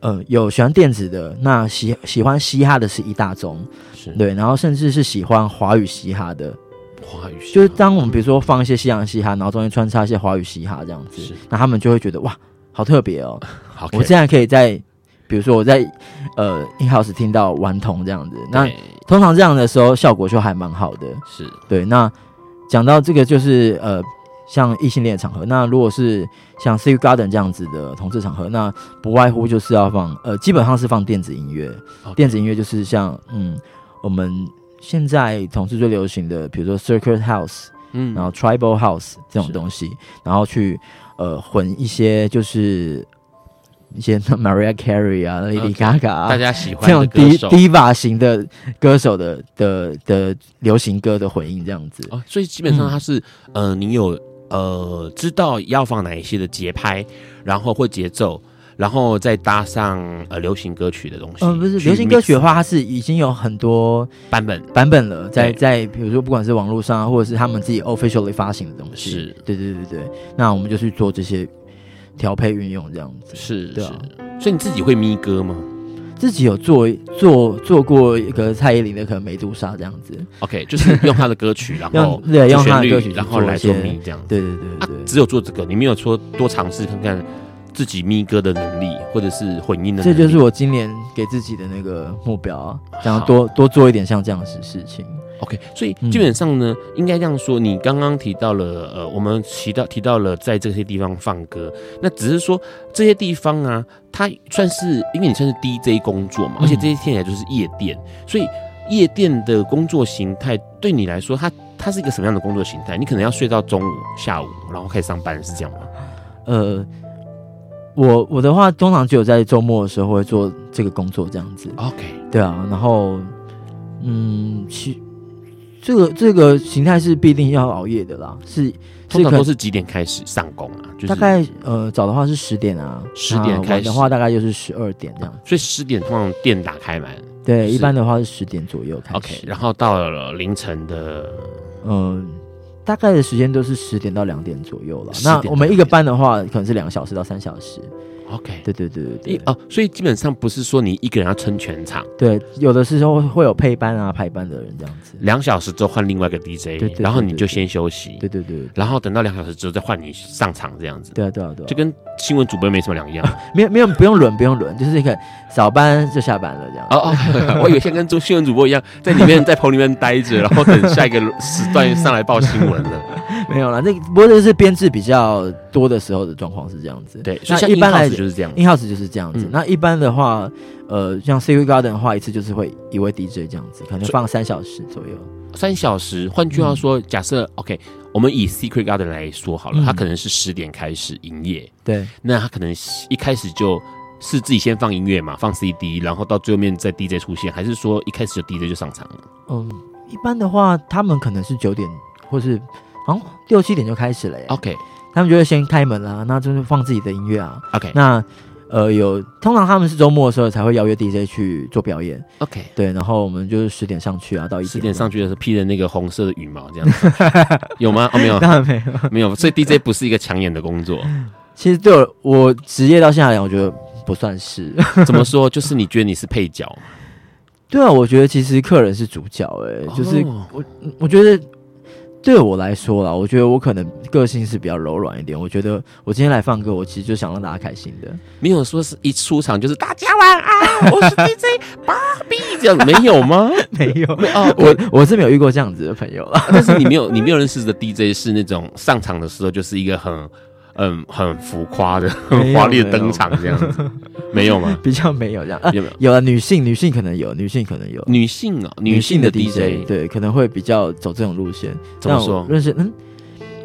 呃，有喜欢电子的，那喜喜欢嘻哈的是一大宗，是对，然后甚至是喜欢华语嘻哈的。华语就是当我们比如说放一些西洋嘻哈，然后中间穿插一些华语嘻哈这样子，那他们就会觉得哇，好特别哦。好，我现在可以在比如说我在呃 in house 听到顽童这样子，那通常这样的时候效果就还蛮好的。是对。那讲到这个就是呃像异性恋场合，那如果是像 Secret Garden 这样子的同志场合，那不外乎就是要放呃基本上是放电子音乐，电子音乐就是像嗯我们。现在同志最流行的，比如说 Circuit House，嗯，然后 Tribal House 这种东西，然后去呃混一些就是一些 Mariah Carey 啊、Lady Gaga 啊，大家喜欢这种 Diva 型的歌手的的的流行歌的回应这样子。哦，所以基本上它是、嗯、呃，你有呃知道要放哪一些的节拍，然后或节奏。然后再搭上呃流行歌曲的东西，嗯，不是流行歌曲的话，它是已经有很多版本。版本了，在在比如说不管是网络上，或者是他们自己 officially 发行的东西，是，对对对对，那我们就去做这些调配运用，这样子是，对啊。所以你自己会咪歌吗？自己有做做做过一个蔡依林的可能美杜莎这样子，OK，就是用她的歌曲，然后 对用她的歌曲，然后来做咪这样，对对对对，只有做这个，你没有说多尝试看看。自己咪歌的能力，或者是混音的能力，这就是我今年给自己的那个目标啊，想要多多做一点像这样的事情。OK，所以基本上呢，嗯、应该这样说，你刚刚提到了，呃，我们提到提到了在这些地方放歌，那只是说这些地方啊，它算是因为你算是 DJ 工作嘛，而且这些听起来就是夜店，嗯、所以夜店的工作形态对你来说，它它是一个什么样的工作形态？你可能要睡到中午、下午，然后开始上班，是这样吗？呃。我我的话，通常只有在周末的时候会做这个工作，这样子。OK，对啊，然后，嗯，其这个这个形态是必定要熬夜的啦。是，通常都是几点开始上工啊？就是、大概呃早的话是十点啊，十点开始的话大概就是十二点这样。所以十点通常店打开门。对，一般的话是十点左右开始。OK，然后到了凌晨的，嗯。大概的时间都是十点到两点左右了。那我们一个班的话，可能是两个小时到三小时。OK，对对对对对。哦，所以基本上不是说你一个人要撑全场。对，有的时候会有配班啊、排班的人这样子。两小时之后换另外一个 DJ，然后你就先休息。对对对。然后等到两小时之后再换你上场这样子。对啊对啊对。就跟新闻主播没什么两样。没有没有不用轮不用轮，就是一个早班就下班了这样。哦哦，我以为像跟做新闻主播一样，在里面在棚里面待着，然后等下一个时段上来报新闻了。没有了，那不过这是编制比较多的时候的状况是这样子。对，那一般来就是这样，in house 就是这样子。那一般的话，呃，像 Secret Garden 的话，一次就是会一位 DJ 这样子，可能放三小时左右。三小时，换句话说，假设 OK，我们以 Secret Garden 来说好了，它可能是十点开始营业。对，那他可能一开始就是自己先放音乐嘛，放 CD，然后到最后面再 DJ 出现，还是说一开始就 DJ 就上场了？嗯，一般的话，他们可能是九点或是。哦，六七点就开始了耶。OK，他们就会先开门啦，那就是放自己的音乐啊。OK，那呃有通常他们是周末的时候才会邀约 DJ 去做表演。OK，对，然后我们就是十点上去啊，到一点十点上去的时候披着那个红色的羽毛这样子，有吗？哦，没有，当然没有，没有。所以 DJ 不是一个抢眼的工作。其实对我我职业到现在来讲，我觉得不算是。怎么说？就是你觉得你是配角？对啊，我觉得其实客人是主角。哎，就是我我觉得。对我来说啦，我觉得我可能个性是比较柔软一点。我觉得我今天来放歌，我其实就想让大家开心的。没有说是一出场就是大家晚安，我是 DJ 芭比这样，没有吗？没有哦，我我是没有遇过这样子的朋友啊。但是你没有，你没有认识的 DJ 是那种上场的时候就是一个很。嗯，很浮夸的、很华丽的登场这样子，没有吗？比较没有这样，有没有？有啊，女性，女性可能有，女性可能有，女性啊，女性的 DJ，对，可能会比较走这种路线。怎么说？认识嗯，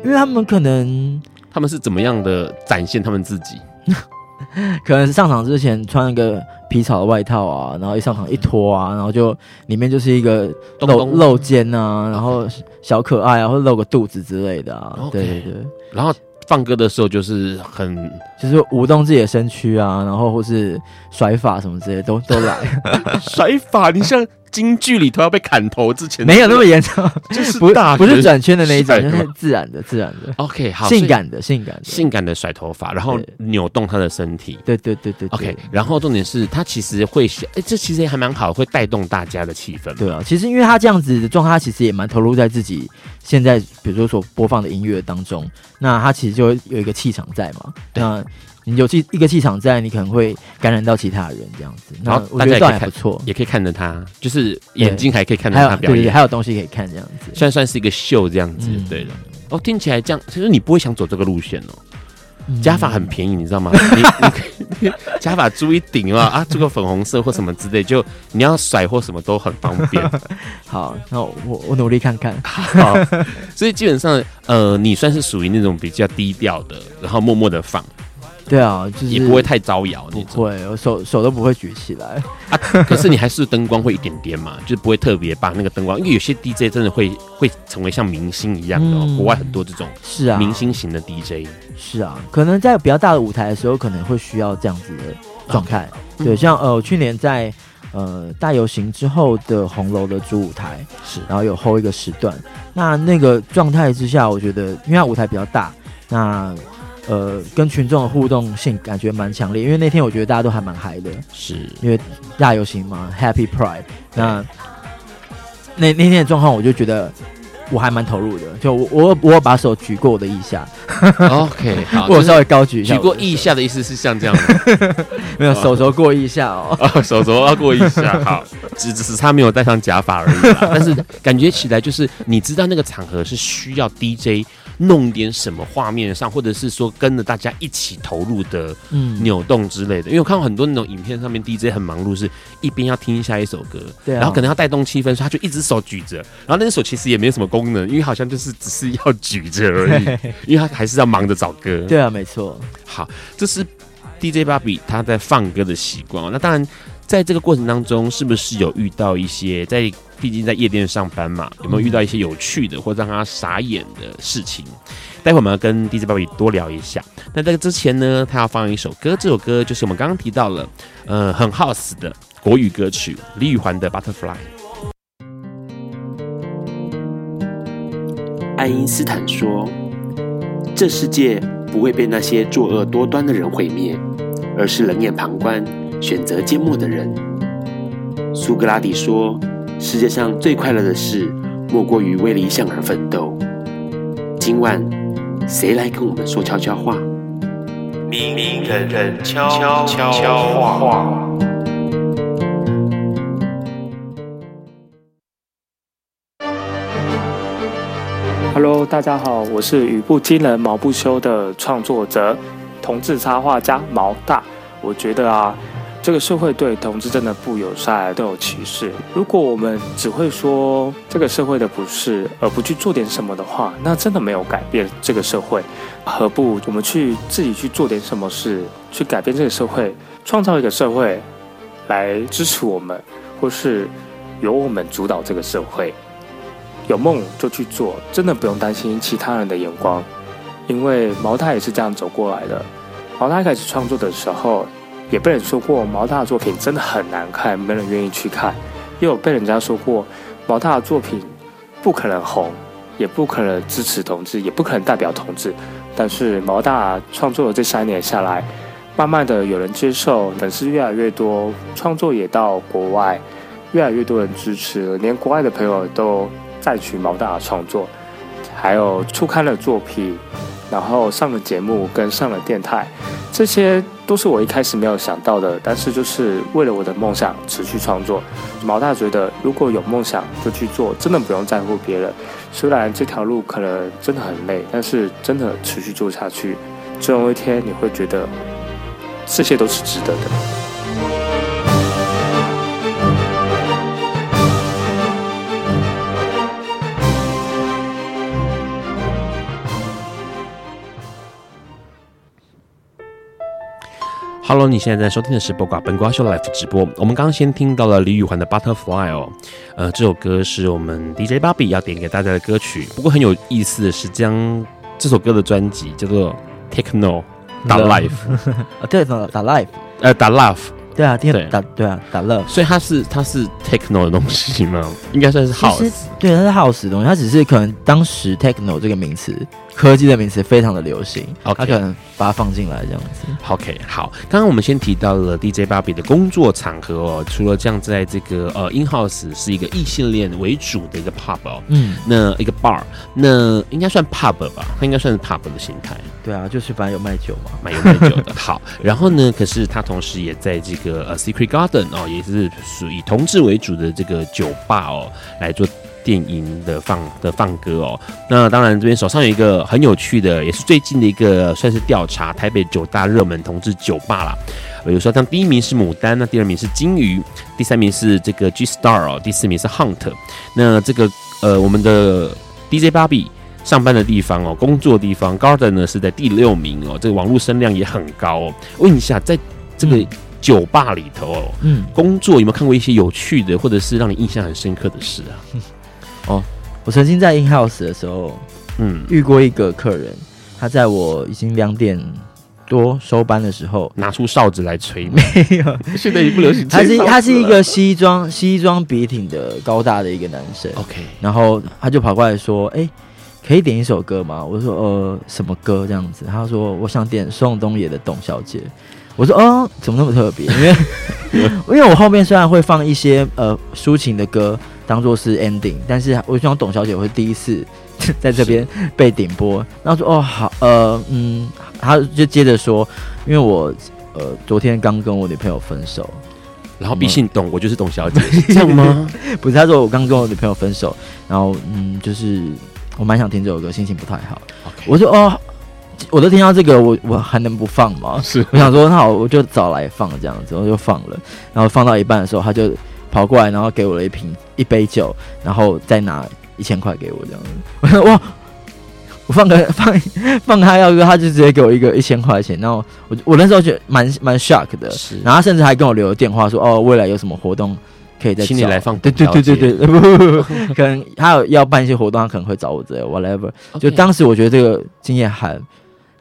因为他们可能他们是怎么样的展现他们自己？可能是上场之前穿一个皮草的外套啊，然后一上场一脱啊，然后就里面就是一个露露肩啊，然后小可爱啊，或者露个肚子之类的啊，对对对，然后。放歌的时候就是很，就是舞动自己的身躯啊，然后或是甩发什么之类的都都来。甩发，你像。京剧里头要被砍头之前，没有那么严重，就是不大不是转圈的那一种，就是自然的、自然的。OK，好，性感的、性感的、性感的甩头发，然后扭动他的身体。对对对对。OK，然后重点是他其实会，哎，这其实也还蛮好，会带动大家的气氛。对啊，其实因为他这样子的状态，他其实也蛮投入在自己现在，比如说所播放的音乐当中，那他其实就有一个气场在嘛。那你有气一个气场在，你可能会感染到其他人这样子。然后大家也还不错，也可以看着他，就是眼睛还可以看着他表演，还有东西可以看这样子，算算是一个秀这样子。对的，哦，听起来这样，其实你不会想走这个路线哦。加法很便宜，你知道吗？你你 假发租一顶啊啊，租个粉红色或什么之类，就你要甩或什么都很方便。好，那我我努力看看。好，所以基本上呃，你算是属于那种比较低调的，然后默默的放。对啊，就是也不会太招摇，不会，我手手都不会举起来啊。可是你还是灯光会一点点嘛，就是不会特别把那个灯光，因为有些 DJ 真的会会成为像明星一样的，哦，嗯、国外很多这种是啊明星型的 DJ 是啊，可能在比较大的舞台的时候，可能会需要这样子的状态。Okay. 对，像呃去年在呃大游行之后的红楼的主舞台是，然后有 hold 一个时段，那那个状态之下，我觉得因为它舞台比较大，那。呃，跟群众的互动性感觉蛮强烈，因为那天我觉得大家都还蛮嗨的，是。因为大游行嘛，Happy Pride 那。那那那天的状况，我就觉得我还蛮投入的，就我我我把手举过我的腋下，OK，好，我稍微高举一下，举过腋下的意思是像这样 没有手肘过腋下哦，哦手肘要过腋下，好，只只是他没有戴上假发而已，但是感觉起来就是你知道那个场合是需要 DJ。弄点什么画面上，或者是说跟着大家一起投入的扭动之类的。嗯、因为我看过很多那种影片，上面 DJ 很忙碌，是一边要听下一首歌，对、啊，然后可能要带动气氛，所以他就一只手举着，然后那只手其实也没有什么功能，因为好像就是只是要举着而已，因为他还是要忙着找歌。对啊，没错。好，这是 DJ Bobby 他在放歌的习惯。那当然，在这个过程当中，是不是有遇到一些在？毕竟在夜店上班嘛，有没有遇到一些有趣的或者让他傻眼的事情？待会我们要跟 DJ Bobby 多聊一下。那在这之前呢，他要放一首歌，这首歌就是我们刚刚提到了，呃，很 house 的国语歌曲李宇环的《Butterfly》。爱因斯坦说：“这世界不会被那些作恶多端的人毁灭，而是冷眼旁观、选择缄默的人。”苏格拉底说。世界上最快乐的事，莫过于为理想而奋斗。今晚，谁来跟我们说悄悄话？明人人悄悄话。Hello，大家好，我是语不惊人毛不休的创作者，同志插画家毛大。我觉得啊。这个社会对同志真的不友善，都有歧视。如果我们只会说这个社会的不是，而不去做点什么的话，那真的没有改变这个社会。何不我们去自己去做点什么事，去改变这个社会，创造一个社会来支持我们，或是由我们主导这个社会？有梦就去做，真的不用担心其他人的眼光，因为毛大也是这样走过来的。毛大开始创作的时候。也被人说过毛大的作品真的很难看，没人愿意去看。也有被人家说过毛大的作品不可能红，也不可能支持同志，也不可能代表同志。但是毛大创作了这三年下来，慢慢的有人接受，粉丝越来越多，创作也到国外，越来越多人支持，连国外的朋友都赞许毛大创作，还有出刊了作品。然后上了节目，跟上了电台，这些都是我一开始没有想到的。但是就是为了我的梦想持续创作。毛大觉得，如果有梦想就去做，真的不用在乎别人。虽然这条路可能真的很累，但是真的持续做下去，总有一天你会觉得这些都是值得的。Hello，你现在在收听的是播挂本瓜秀 Life 直播。我们刚刚先听到了李宇环的 Butterfly 哦，呃，这首歌是我们 DJ Bobby 要点给大家的歌曲。不过很有意思的是，将这首歌的专辑叫做 Techno 打 Life，啊 对，打打 Life，呃打 Love。对啊，对打对啊，打乐，所以它是它是 techno 的东西吗？应该算是 house，对，它是 house 的东西，它只是可能当时 techno 这个名词，科技的名词非常的流行，okay. 它可能把它放进来这样子。OK，好，刚刚我们先提到了 DJ Bobby 的工作场合哦，除了这样，在这个呃 in house 是一个异性恋为主的一个 pub 哦，嗯，那一个 bar，那应该算 pub 吧？它应该算是 pub 的形态。对啊，就是反正有卖酒嘛，蛮有卖酒的。好，然后呢，可是他同时也在这个呃 Secret Garden 哦，也是属于同志为主的这个酒吧哦，来做电影的放的放歌哦。那当然，这边手上有一个很有趣的，也是最近的一个算是调查台北九大热门同志酒吧啦。比如说，像第一名是牡丹，那第二名是金鱼，第三名是这个 G Star 哦，第四名是 Hunt。那这个呃，我们的 DJ Bobby。上班的地方哦，工作的地方，Garden 呢是在第六名哦，这个网络声量也很高哦。问一下，在这个酒吧里头哦，嗯，工作有没有看过一些有趣的，或者是让你印象很深刻的事啊？哦，我曾经在 In House 的时候，嗯，遇过一个客人，他在我已经两点多收班的时候，拿出哨子来吹，没有，现在也不流行。他是他是一个西装西装笔挺的高大的一个男生，OK，然后他就跑过来说，哎、欸。可以点一首歌吗？我说呃，什么歌这样子？他说我想点宋冬野的《董小姐》。我说哦，怎么那么特别？因为 因为我后面虽然会放一些呃抒情的歌当做是 ending，但是我希望董小姐会第一次 在这边被点播。然后说哦好呃嗯，他就接着说，因为我呃昨天刚跟我女朋友分手，然后毕竟董，我就是董小姐，是 这样吗？不是，他说我刚跟我女朋友分手，然后嗯就是。我蛮想听这首歌，心情不太好。我说哦，我都听到这个，我我还能不放吗？是，我想说那好，我就早来放这样子，我就放了。然后放到一半的时候，他就跑过来，然后给我了一瓶一杯酒，然后再拿一千块给我这样子。我说哇，我放个 放放他要歌，他就直接给我一个一千块钱。然后我我那时候觉得蛮蛮 shock 的，然后他甚至还跟我留了电话说哦，未来有什么活动。可以再请你来放，对对对对对，可能他有要办一些活动，他可能会找我之类，whatever。就当时我觉得这个经验还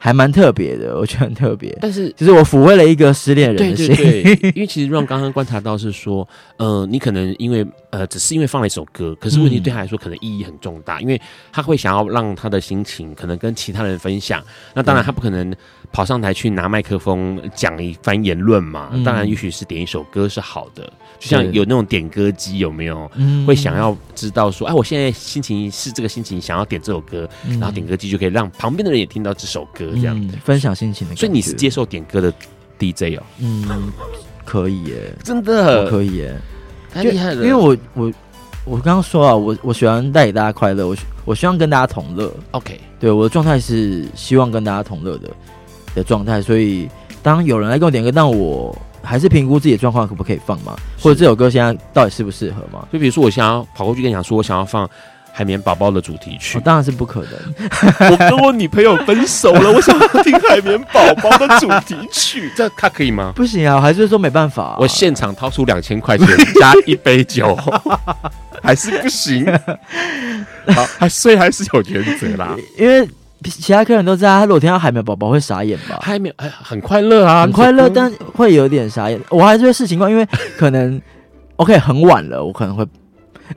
还蛮特别的，我觉得很特别。但是其实我抚慰了一个失恋人的心，对对对，因为其实让刚刚观察到是说，呃，你可能因为呃，只是因为放了一首歌，可是问题对他来说可能意义很重大，因为他会想要让他的心情可能跟其他人分享。那当然他不可能。跑上台去拿麦克风讲一番言论嘛？嗯、当然，也许是点一首歌是好的，就像有那种点歌机，有没有？会想要知道说，哎，我现在心情是这个心情，想要点这首歌，嗯、然后点歌机就可以让旁边的人也听到这首歌，这样、嗯、分享心情的。所以你是接受点歌的 DJ 哦？嗯，可以耶，真的可以耶，太厉害了。因为我我我刚刚说啊，我我喜欢带给大家快乐，我我希望跟大家同乐。OK，对，我的状态是希望跟大家同乐的。的状态，所以当有人来给我点歌，但我还是评估自己的状况可不可以放嘛，或者这首歌现在到底适不适合嘛？就比如说，我想要跑过去跟你讲说，我想要放海绵宝宝的主题曲，哦，当然是不可能。我跟我女朋友分手了，我想要听海绵宝宝的主题曲，这他可以吗？不行啊，还是说没办法，啊。我现场掏出两千块钱加一杯酒，还是不行。好，还所以还是有原则啦，因为。其他客人都在，他如果听到海绵宝宝会傻眼吧？海绵很快乐啊，很快乐，但会有点傻眼。我还是会视情况，因为可能 OK 很晚了，我可能会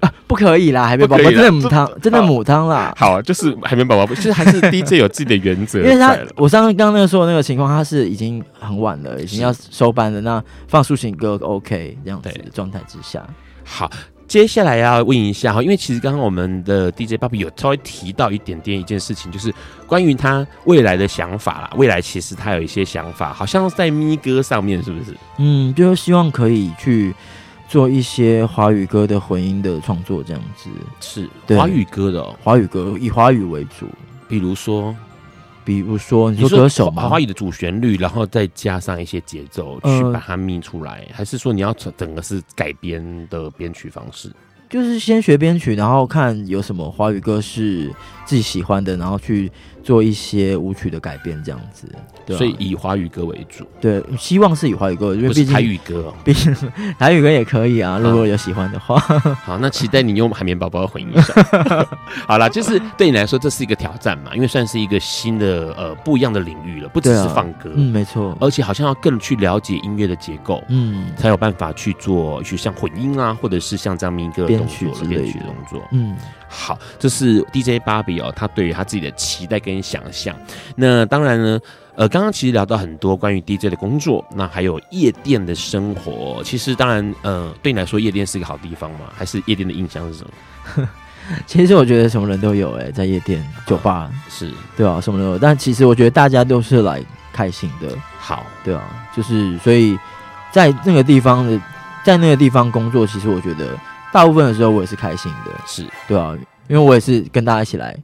啊，不可以啦，海绵宝宝真的母汤，真的母汤啦。好，就是海绵宝宝，其实还是 DJ 有自己的原则。因为他我上次刚刚那个说的那个情况，他是已经很晚了，已经要收班了，那放抒情歌 OK 这样子的状态之下，好。接下来要问一下哈，因为其实刚刚我们的 DJ Bobby 有稍微提到一点点一件事情，就是关于他未来的想法啦。未来其实他有一些想法，好像在咪歌上面，是不是？嗯，就是希望可以去做一些华语歌的混音的创作，这样子。是华语歌的哦，华语歌以华语为主，比如说。比如说，你说歌手嘛，华语的主旋律，然后再加上一些节奏去把它咪出来，呃，还是说你要整个是改编的编曲方式？就是先学编曲，然后看有什么华语歌是自己喜欢的，然后去做一些舞曲的改编，这样子。对、啊，所以以华语歌为主。对，希望是以华语歌，因为毕竟台语歌、哦，毕竟台语歌也可以啊。如果有喜欢的话，好，那期待你用海绵宝宝回应一下。好啦，就是对你来说这是一个挑战嘛，因为算是一个新的呃不一样的领域了，不只是放歌，啊、嗯，没错，而且好像要更去了解音乐的结构，嗯，才有办法去做，去像混音啊，或者是像这样一个动作的编曲的动作，嗯。好，这是 DJ 芭比哦，他对于他自己的期待跟想象。那当然呢，呃，刚刚其实聊到很多关于 DJ 的工作，那还有夜店的生活。其实当然，呃，对你来说，夜店是一个好地方吗？还是夜店的印象是什么？其实我觉得什么人都有哎、欸，在夜店、酒吧、啊、是对啊，什么都有。但其实我觉得大家都是来开心的。好，对啊，就是所以在那个地方的，在那个地方工作，其实我觉得。大部分的时候我也是开心的，是。对啊，因为我也是跟大家一起来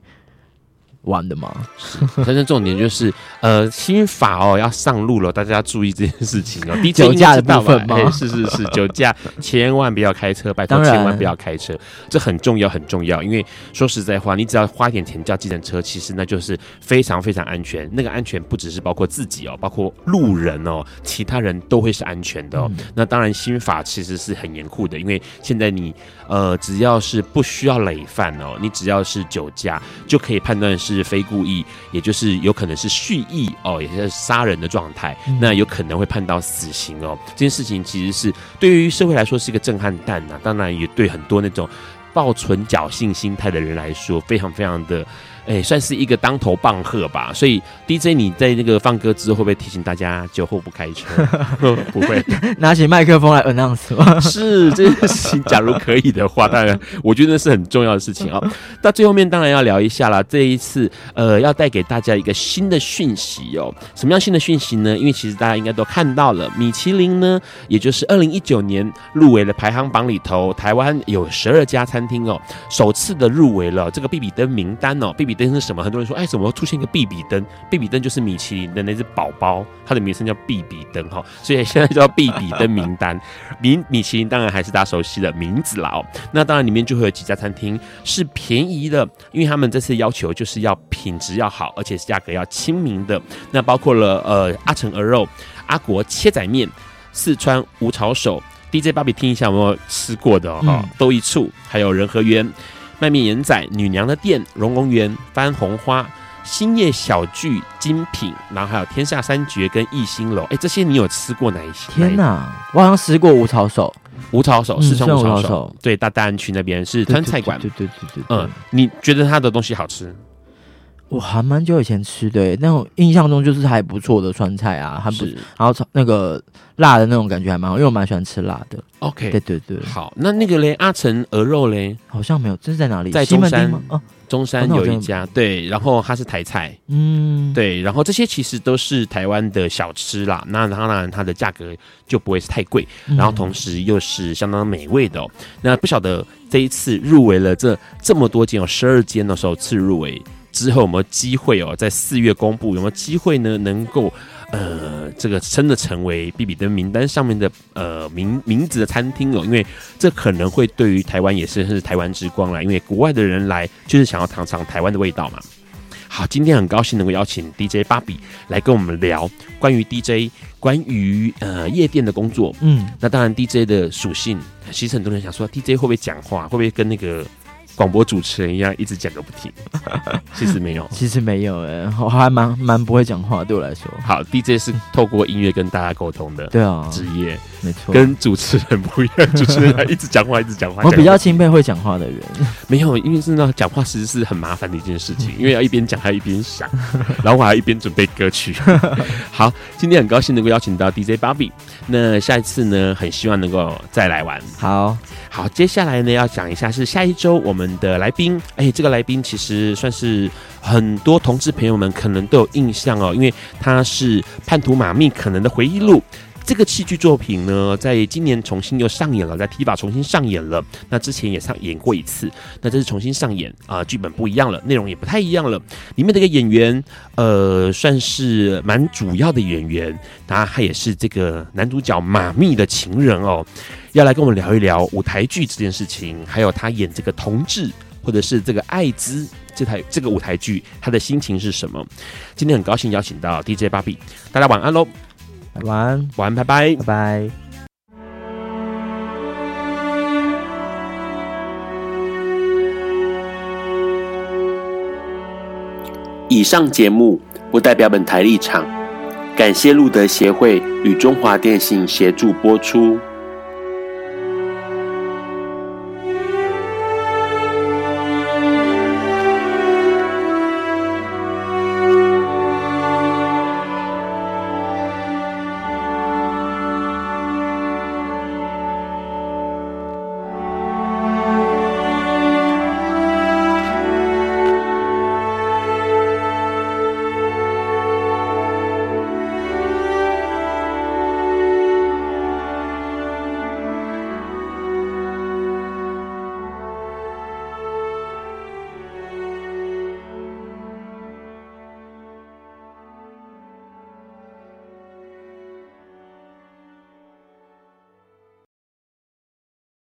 玩的嘛。是，但是重点就是，呃，新法哦要上路了，大家要注意这件事情哦。酒驾的部分吗？是是是，酒驾 千万不要开车，拜托千万不要开车，这很重要很重要。因为说实在话，你只要花一点钱叫计程车，其实那就是非常非常安全。那个安全不只是包括自己哦，包括路人哦，其他人都会是安全的哦。嗯、那当然，新法其实是很严酷的，因为现在你呃只要是不需要累犯哦，你只要是酒驾就可以判断是。是非故意，也就是有可能是蓄意哦，也是杀人的状态，嗯、那有可能会判到死刑哦。这件事情其实是对于社会来说是一个震撼弹呐、啊，当然也对很多那种抱存侥幸心态的人来说，非常非常的。哎、欸，算是一个当头棒喝吧。所以 DJ，你在那个放歌之后，会不会提醒大家酒后不开车？不会，拿起麦克风来 announce 吗？是这件事情，假如可以的话，当然我觉得是很重要的事情哦。到最后面当然要聊一下了。这一次，呃，要带给大家一个新的讯息哦。什么样新的讯息呢？因为其实大家应该都看到了，米其林呢，也就是二零一九年入围了排行榜里头，台湾有十二家餐厅哦，首次的入围了这个必比登名单哦，必比。灯是什么？很多人说，哎，怎么会出现一个必比登？必比登就是米其林的那只宝宝，它的名称叫必比登哈，所以现在叫必比登名单。米米其林当然还是大家熟悉的名字啦哦。那当然里面就会有几家餐厅是便宜的，因为他们这次要求就是要品质要好，而且是价格要亲民的。那包括了呃阿成鹅肉、阿国切仔面、四川无炒手。DJ 芭比听一下有没有吃过的哈、哦？都、嗯、一处，还有仁和园。卖面盐仔、女娘的店、荣龙园、番红花、兴业小聚、精品，然后还有天下三绝跟逸兴楼。哎，这些你有吃过哪一些？天哪，我好像吃过无草手，无草手，四川无草手。对，大大安区那边是川菜馆。对对对对对。嗯，你觉得他的东西好吃？我还蛮久以前吃的，那种印象中就是还不错的川菜啊，还不是，然后那个辣的那种感觉还蛮好，因为我蛮喜欢吃辣的。OK，对对对，好，那那个嘞，阿成鹅肉嘞，好像没有，这是在哪里？在中山吗？哦，中山有一家，对，然后它是台菜，嗯，对，然后这些其实都是台湾的小吃啦，那当然它的价格就不会是太贵，然后同时又是相当美味的哦。那不晓得这一次入围了这这么多间，有十二间的时候次入围。之后有没有机会哦，在四月公布有没有机会呢？能够呃，这个真的成为必比登名单上面的呃名名字的餐厅哦，因为这可能会对于台湾也是是台湾之光啦，因为国外的人来就是想要尝尝台湾的味道嘛。好，今天很高兴能够邀请 DJ 芭比来跟我们聊关于 DJ 关于呃夜店的工作。嗯，那当然 DJ 的属性，其实很多人想说 DJ 会不会讲话，会不会跟那个。广播主持人一样一直讲个不停，其实没有，其实没有哎，我还蛮蛮不会讲话，对我来说。好，DJ 是透过音乐跟大家沟通的，对啊，职业没错，跟主持人不一样，主持人还一直讲话，一直讲话。我比较钦佩会讲话的人，没有，因为是那讲话其实是很麻烦的一件事情，因为要一边讲还要一边想，然后我还要一边准备歌曲。好，今天很高兴能够邀请到 DJ 芭比，那下一次呢，很希望能够再来玩。好。好，接下来呢，要讲一下是下一周我们的来宾，哎、欸，这个来宾其实算是很多同志朋友们可能都有印象哦，因为他是《叛徒马密可能的回忆录》这个戏剧作品呢，在今年重新又上演了，在 TVB 重新上演了。那之前也上演过一次，那这次重新上演啊，剧本不一样了，内容也不太一样了。里面的一个演员，呃，算是蛮主要的演员，他他也是这个男主角马密的情人哦。要来跟我们聊一聊舞台剧这件事情，还有他演这个同志或者是这个艾滋这台这个舞台剧他的心情是什么。今天很高兴邀请到 DJ 芭比，大家晚安喽，晚安，晚安，拜拜，拜拜。以上节目不代表本台立场，感谢路德协会与中华电信协助播出。